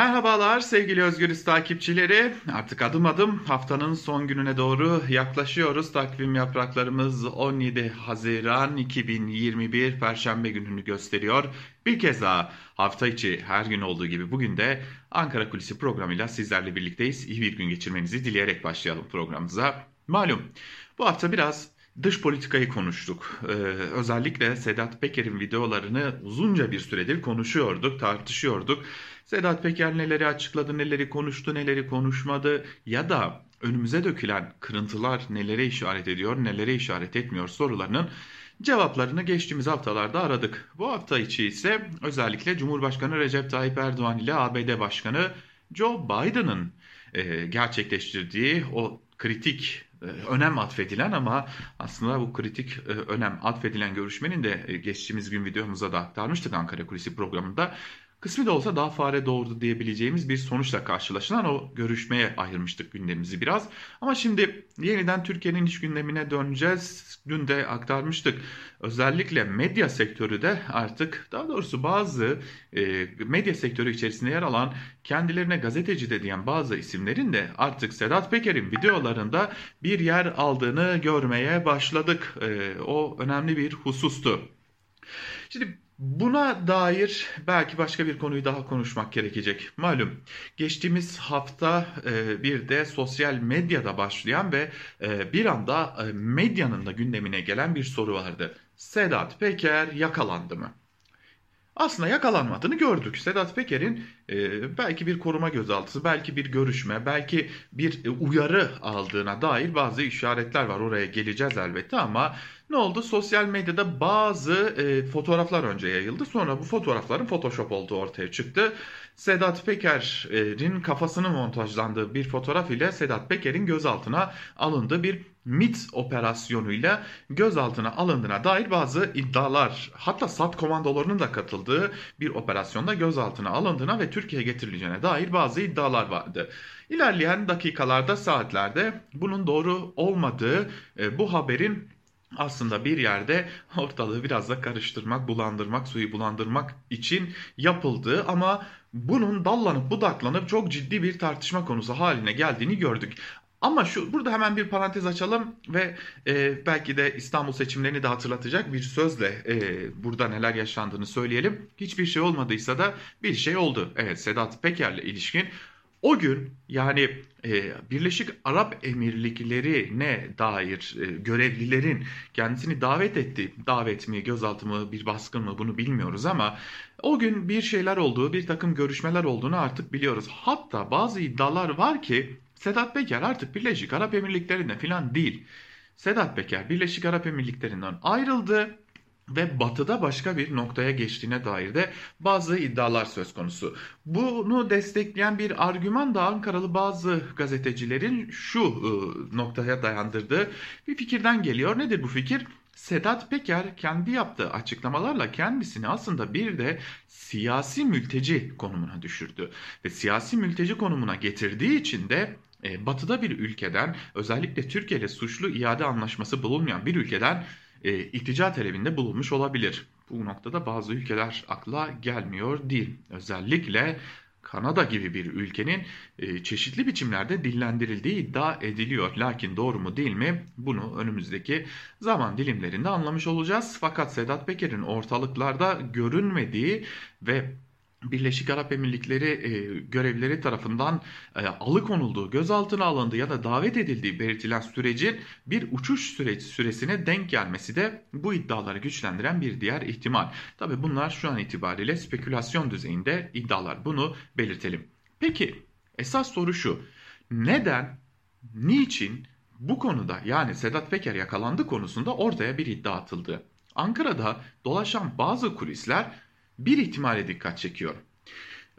Merhabalar sevgili Özgürüz takipçileri. Artık adım adım haftanın son gününe doğru yaklaşıyoruz. Takvim yapraklarımız 17 Haziran 2021 Perşembe gününü gösteriyor. Bir kez daha hafta içi her gün olduğu gibi bugün de Ankara Kulisi programıyla sizlerle birlikteyiz. İyi bir gün geçirmenizi dileyerek başlayalım programımıza. Malum bu hafta biraz dış politikayı konuştuk. Ee, özellikle Sedat Peker'in videolarını uzunca bir süredir konuşuyorduk, tartışıyorduk. Sedat Peker neleri açıkladı, neleri konuştu, neleri konuşmadı ya da önümüze dökülen kırıntılar nelere işaret ediyor, nelere işaret etmiyor sorularının cevaplarını geçtiğimiz haftalarda aradık. Bu hafta içi ise özellikle Cumhurbaşkanı Recep Tayyip Erdoğan ile ABD Başkanı Joe Biden'ın e, gerçekleştirdiği o kritik önem atfedilen ama aslında bu kritik e, önem atfedilen görüşmenin de e, geçtiğimiz gün videomuza da aktarmıştık Ankara Kulisi programında kısmi de olsa daha fare doğurdu diyebileceğimiz bir sonuçla karşılaşılan o görüşmeye ayırmıştık gündemimizi biraz. Ama şimdi yeniden Türkiye'nin iş gündemine döneceğiz. Dün de aktarmıştık. Özellikle medya sektörü de artık daha doğrusu bazı e, medya sektörü içerisinde yer alan kendilerine gazeteci de diyen bazı isimlerin de artık Sedat Peker'in videolarında bir yer aldığını görmeye başladık. E, o önemli bir husustu. Şimdi Buna dair belki başka bir konuyu daha konuşmak gerekecek. Malum geçtiğimiz hafta e, bir de sosyal medyada başlayan ve e, bir anda e, medyanın da gündemine gelen bir soru vardı. Sedat Peker yakalandı mı? Aslında yakalanmadığını gördük. Sedat Peker'in e, belki bir koruma gözaltısı, belki bir görüşme, belki bir e, uyarı aldığına dair bazı işaretler var. Oraya geleceğiz elbette ama ne oldu? Sosyal medyada bazı e, fotoğraflar önce yayıldı. Sonra bu fotoğrafların Photoshop olduğu ortaya çıktı. Sedat Peker'in kafasının montajlandığı bir fotoğraf ile Sedat Peker'in gözaltına alındığı bir MIT operasyonuyla gözaltına alındığına dair bazı iddialar hatta SAT komandolarının da katıldığı bir operasyonda gözaltına alındığına ve Türkiye'ye getirileceğine dair bazı iddialar vardı. İlerleyen dakikalarda saatlerde bunun doğru olmadığı e, bu haberin aslında bir yerde ortalığı biraz da karıştırmak, bulandırmak, suyu bulandırmak için yapıldığı ama bunun dallanıp budaklanıp çok ciddi bir tartışma konusu haline geldiğini gördük. Ama şu burada hemen bir parantez açalım ve e, belki de İstanbul seçimlerini de hatırlatacak bir sözle e, burada neler yaşandığını söyleyelim. Hiçbir şey olmadıysa da bir şey oldu. Evet Sedat Peker'le ilişkin o gün yani e, Birleşik Arap Emirlikleri'ne dair e, görevlilerin kendisini davet etti. Davet mi, gözaltı mı, bir baskın mı bunu bilmiyoruz ama o gün bir şeyler olduğu, bir takım görüşmeler olduğunu artık biliyoruz. Hatta bazı iddialar var ki Sedat Peker artık Birleşik Arap Emirlikleri'nde falan değil. Sedat Peker Birleşik Arap Emirlikleri'nden ayrıldı ve batıda başka bir noktaya geçtiğine dair de bazı iddialar söz konusu. Bunu destekleyen bir argüman da Ankaralı bazı gazetecilerin şu ıı, noktaya dayandırdığı bir fikirden geliyor. Nedir bu fikir? Sedat Peker kendi yaptığı açıklamalarla kendisini aslında bir de siyasi mülteci konumuna düşürdü. Ve siyasi mülteci konumuna getirdiği için de e, batıda bir ülkeden özellikle Türkiye ile suçlu iade anlaşması bulunmayan bir ülkeden e, iltica talebinde bulunmuş olabilir. Bu noktada bazı ülkeler akla gelmiyor değil. Özellikle Kanada gibi bir ülkenin e, çeşitli biçimlerde dillendirildiği iddia ediliyor. Lakin doğru mu değil mi bunu önümüzdeki zaman dilimlerinde anlamış olacağız. Fakat Sedat Peker'in ortalıklarda görünmediği ve Birleşik Arap Emirlikleri e, görevlileri tarafından e, alıkonulduğu, gözaltına alındığı ya da davet edildiği belirtilen sürecin bir uçuş süreci süresine denk gelmesi de bu iddiaları güçlendiren bir diğer ihtimal. Tabi bunlar şu an itibariyle spekülasyon düzeyinde iddialar. Bunu belirtelim. Peki esas soru şu. Neden, niçin bu konuda yani Sedat Peker yakalandı konusunda ortaya bir iddia atıldı? Ankara'da dolaşan bazı kulisler bir ihtimale dikkat çekiyor.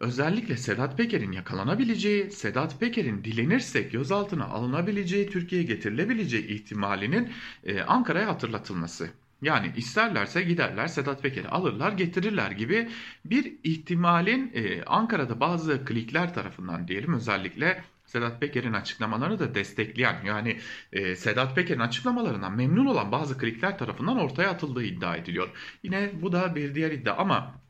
Özellikle Sedat Peker'in yakalanabileceği, Sedat Peker'in dilenirse gözaltına alınabileceği, Türkiye'ye getirilebileceği ihtimalinin e, Ankara'ya hatırlatılması. Yani isterlerse giderler Sedat Peker'i alırlar getirirler gibi bir ihtimalin e, Ankara'da bazı klikler tarafından diyelim özellikle Sedat Peker'in açıklamalarını da destekleyen yani e, Sedat Peker'in açıklamalarından memnun olan bazı klikler tarafından ortaya atıldığı iddia ediliyor. Yine bu da bir diğer iddia ama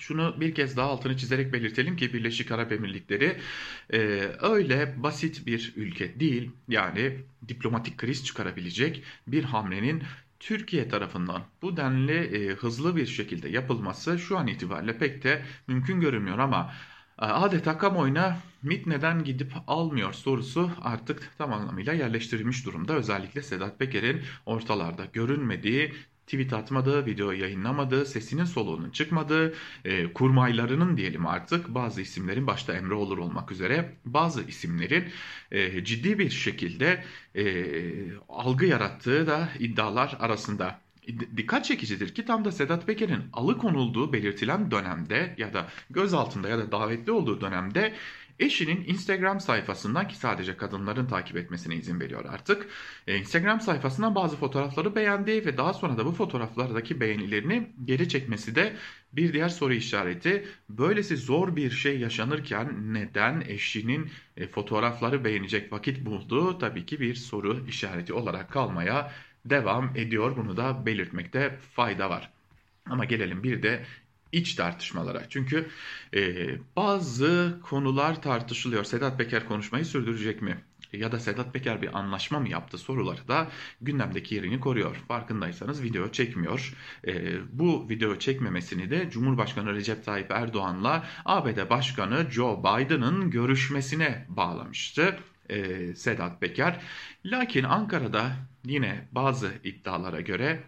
Şunu bir kez daha altını çizerek belirtelim ki Birleşik Arap Emirlikleri e, öyle basit bir ülke değil. Yani diplomatik kriz çıkarabilecek bir hamlenin Türkiye tarafından bu denli e, hızlı bir şekilde yapılması şu an itibariyle pek de mümkün görünmüyor ama e, adeta kamuoyuna MİT neden gidip almıyor sorusu artık tam anlamıyla yerleştirilmiş durumda. Özellikle Sedat Peker'in ortalarda görünmediği tweet atmadığı, video yayınlamadığı, sesinin soluğunun çıkmadığı, e, kurmaylarının diyelim artık bazı isimlerin başta Emre Olur olmak üzere bazı isimlerin e, ciddi bir şekilde e, algı yarattığı da iddialar arasında. Dikkat çekicidir ki tam da Sedat Peker'in alıkonulduğu belirtilen dönemde ya da gözaltında ya da davetli olduğu dönemde Eşinin Instagram sayfasından ki sadece kadınların takip etmesine izin veriyor artık. E, Instagram sayfasından bazı fotoğrafları beğendi ve daha sonra da bu fotoğraflardaki beğenilerini geri çekmesi de bir diğer soru işareti. Böylesi zor bir şey yaşanırken neden eşinin e, fotoğrafları beğenecek vakit bulduğu tabii ki bir soru işareti olarak kalmaya devam ediyor. Bunu da belirtmekte fayda var. Ama gelelim bir de iç tartışmalara. Çünkü e, bazı konular tartışılıyor. Sedat Peker konuşmayı sürdürecek mi? Ya da Sedat Peker bir anlaşma mı yaptı soruları da gündemdeki yerini koruyor. Farkındaysanız video çekmiyor. E, bu video çekmemesini de Cumhurbaşkanı Recep Tayyip Erdoğan'la ABD Başkanı Joe Biden'ın görüşmesine bağlamıştı. E, Sedat Peker. Lakin Ankara'da yine bazı iddialara göre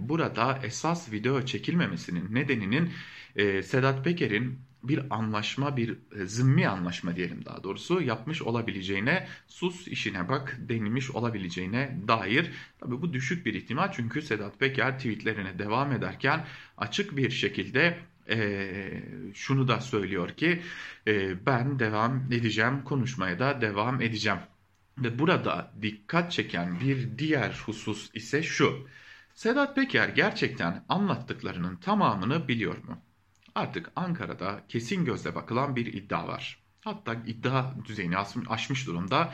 burada esas video çekilmemesinin nedeninin e, Sedat Peker'in bir anlaşma, bir e, zımmi anlaşma diyelim daha doğrusu yapmış olabileceğine, sus işine bak denilmiş olabileceğine dair. Tabi bu düşük bir ihtimal çünkü Sedat Peker tweetlerine devam ederken açık bir şekilde e, şunu da söylüyor ki e, ben devam edeceğim, konuşmaya da devam edeceğim. Ve burada dikkat çeken bir diğer husus ise şu. Sedat Peker gerçekten anlattıklarının tamamını biliyor mu? Artık Ankara'da kesin gözle bakılan bir iddia var. Hatta iddia düzeyini aşmış durumda.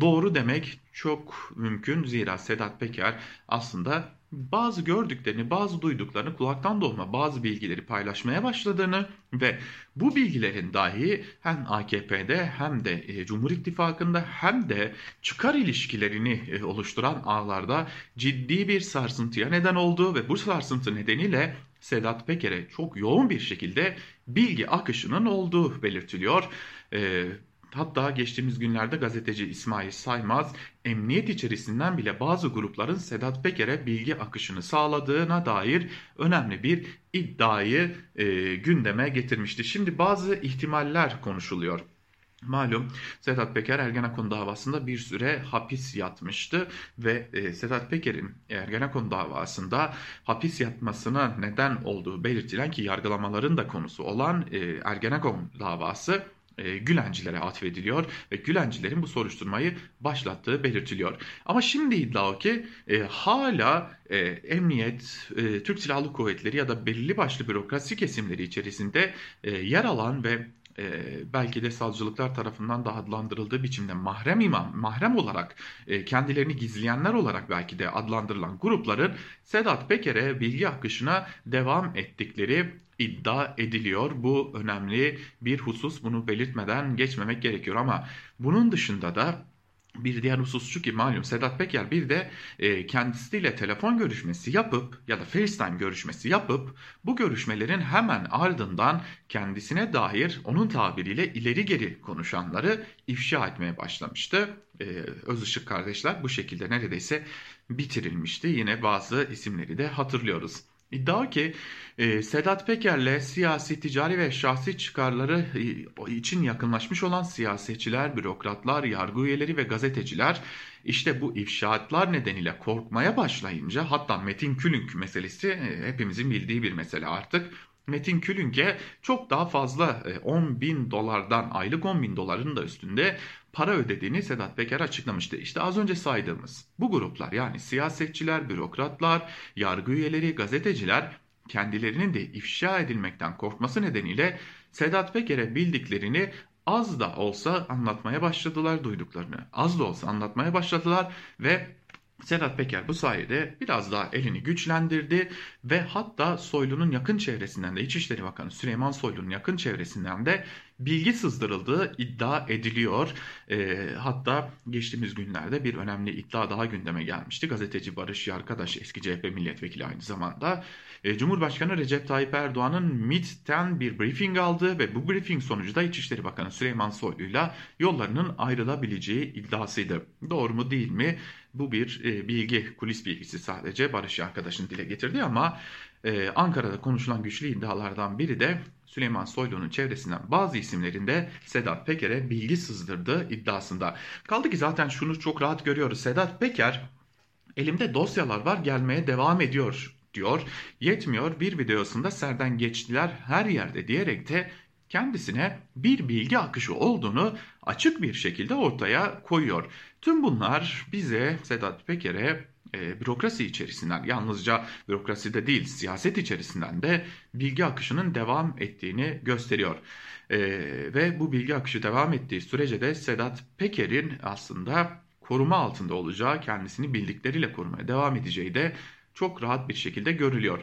Doğru demek çok mümkün zira Sedat Peker aslında bazı gördüklerini, bazı duyduklarını, kulaktan dolma bazı bilgileri paylaşmaya başladığını ve bu bilgilerin dahi hem AKP'de hem de e, Cumhur İttifakı'nda hem de çıkar ilişkilerini e, oluşturan ağlarda ciddi bir sarsıntıya neden olduğu ve bu sarsıntı nedeniyle Sedat Peker'e çok yoğun bir şekilde bilgi akışının olduğu belirtiliyor. E, Hatta geçtiğimiz günlerde gazeteci İsmail Saymaz emniyet içerisinden bile bazı grupların Sedat Peker'e bilgi akışını sağladığına dair önemli bir iddiayı e, gündeme getirmişti. Şimdi bazı ihtimaller konuşuluyor. Malum Sedat Peker Ergenekon davasında bir süre hapis yatmıştı ve e, Sedat Peker'in Ergenekon davasında hapis yatmasına neden olduğu belirtilen ki yargılamaların da konusu olan e, Ergenekon davası e, Gülencilere atfediliyor ve Gülencilerin bu soruşturmayı başlattığı belirtiliyor. Ama şimdi iddia o ki e, hala e, emniyet, e, Türk Silahlı Kuvvetleri ya da belirli başlı bürokrasi kesimleri içerisinde e, yer alan ve e, belki de savcılıklar tarafından da adlandırıldığı biçimde mahrem imam, mahrem olarak e, kendilerini gizleyenler olarak belki de adlandırılan grupların Sedat Peker'e bilgi akışına devam ettikleri iddia ediliyor. Bu önemli bir husus. Bunu belirtmeden geçmemek gerekiyor ama bunun dışında da bir diğer husus şu ki malum Sedat Peker bir de e, kendisiyle telefon görüşmesi yapıp ya da FaceTime görüşmesi yapıp bu görüşmelerin hemen ardından kendisine dair onun tabiriyle ileri geri konuşanları ifşa etmeye başlamıştı. E, Özışık kardeşler bu şekilde neredeyse bitirilmişti. Yine bazı isimleri de hatırlıyoruz. İddia ki e, Sedat Peker'le siyasi, ticari ve şahsi çıkarları e, için yakınlaşmış olan siyasetçiler, bürokratlar, yargı üyeleri ve gazeteciler işte bu ifşaatlar nedeniyle korkmaya başlayınca hatta Metin Külünk meselesi e, hepimizin bildiği bir mesele artık. Metin Külünk'e çok daha fazla 10 e, bin dolardan aylık 10 bin doların da üstünde para ödediğini Sedat Peker açıklamıştı. İşte az önce saydığımız bu gruplar yani siyasetçiler, bürokratlar, yargı üyeleri, gazeteciler kendilerinin de ifşa edilmekten korkması nedeniyle Sedat Peker'e bildiklerini az da olsa anlatmaya başladılar duyduklarını. Az da olsa anlatmaya başladılar ve Sedat Peker bu sayede biraz daha elini güçlendirdi ve hatta Soylu'nun yakın çevresinden de İçişleri Bakanı Süleyman Soylu'nun yakın çevresinden de bilgi sızdırıldığı iddia ediliyor. E, hatta geçtiğimiz günlerde bir önemli iddia daha gündeme gelmişti. Gazeteci Barış Yarkadaş eski CHP milletvekili aynı zamanda Cumhurbaşkanı Recep Tayyip Erdoğan'ın MIT'ten bir briefing aldı ve bu briefing sonucu da İçişleri Bakanı Süleyman Soylu'yla yollarının ayrılabileceği iddiasıydı. Doğru mu değil mi? Bu bir e, bilgi, kulis bilgisi sadece Barış arkadaşın dile getirdi ama e, Ankara'da konuşulan güçlü iddialardan biri de Süleyman Soylu'nun çevresinden bazı isimlerinde Sedat Peker'e bilgi sızdırdığı iddiasında. Kaldı ki zaten şunu çok rahat görüyoruz. Sedat Peker elimde dosyalar var gelmeye devam ediyor diyor. Yetmiyor bir videosunda serden geçtiler her yerde diyerek de kendisine bir bilgi akışı olduğunu açık bir şekilde ortaya koyuyor. Tüm bunlar bize Sedat Peker'e e, bürokrasi içerisinden yalnızca bürokraside değil siyaset içerisinden de bilgi akışının devam ettiğini gösteriyor. E, ve bu bilgi akışı devam ettiği sürece de Sedat Peker'in aslında koruma altında olacağı, kendisini bildikleriyle korumaya devam edeceği de çok rahat bir şekilde görülüyor.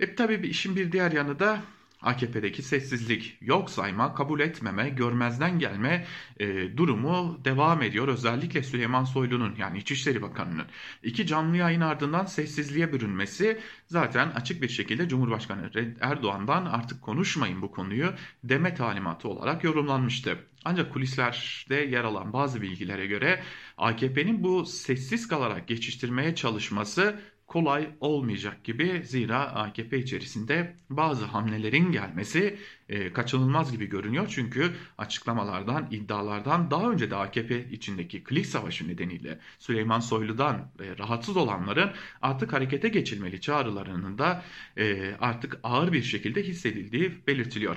E tabii işin bir diğer yanı da AKP'deki sessizlik, yok sayma, kabul etmeme, görmezden gelme e, durumu devam ediyor. Özellikle Süleyman Soylu'nun yani İçişleri Bakanı'nın iki canlı yayın ardından sessizliğe bürünmesi zaten açık bir şekilde Cumhurbaşkanı Erdoğan'dan artık konuşmayın bu konuyu deme talimatı olarak yorumlanmıştı. Ancak kulislerde yer alan bazı bilgilere göre AKP'nin bu sessiz kalarak geçiştirmeye çalışması kolay olmayacak gibi zira AKP içerisinde bazı hamlelerin gelmesi e, kaçınılmaz gibi görünüyor. Çünkü açıklamalardan, iddialardan daha önce de AKP içindeki klik savaşı nedeniyle Süleyman Soylu'dan e, rahatsız olanların artık harekete geçilmeli çağrılarının da e, artık ağır bir şekilde hissedildiği belirtiliyor.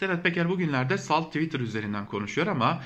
Sedat Peker bugünlerde Salt Twitter üzerinden konuşuyor ama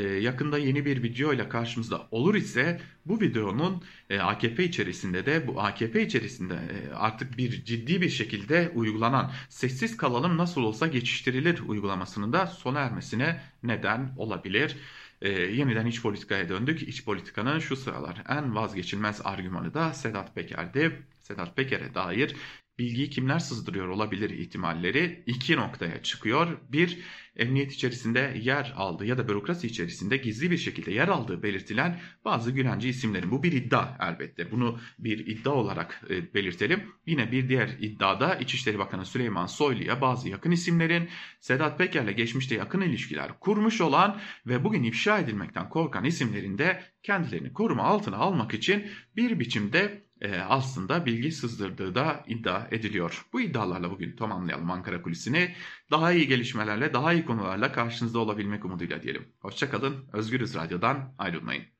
yakında yeni bir video ile karşımızda olur ise bu videonun e, AKP içerisinde de bu AKP içerisinde e, artık bir ciddi bir şekilde uygulanan sessiz kalalım nasıl olsa geçiştirilir uygulamasının da sona ermesine neden olabilir. E, yeniden iç politikaya döndük. İç politikanın şu sıralar en vazgeçilmez argümanı da Sedat Peker'di. Sedat Peker'e dair bilgiyi kimler sızdırıyor olabilir ihtimalleri iki noktaya çıkıyor. Bir, emniyet içerisinde yer aldığı ya da bürokrasi içerisinde gizli bir şekilde yer aldığı belirtilen bazı Gülenci isimlerin. Bu bir iddia elbette. Bunu bir iddia olarak e, belirtelim. Yine bir diğer iddiada İçişleri Bakanı Süleyman Soylu'ya bazı yakın isimlerin Sedat Peker'le geçmişte yakın ilişkiler kurmuş olan ve bugün ifşa edilmekten korkan isimlerin de kendilerini koruma altına almak için bir biçimde e, aslında bilgi sızdırdığı da iddia ediliyor. Bu iddialarla bugün tamamlayalım Ankara Kulisi'ni. Daha iyi gelişmelerle, daha iyi konularla karşınızda olabilmek umuduyla diyelim. Hoşçakalın, Özgürüz Radyo'dan ayrılmayın.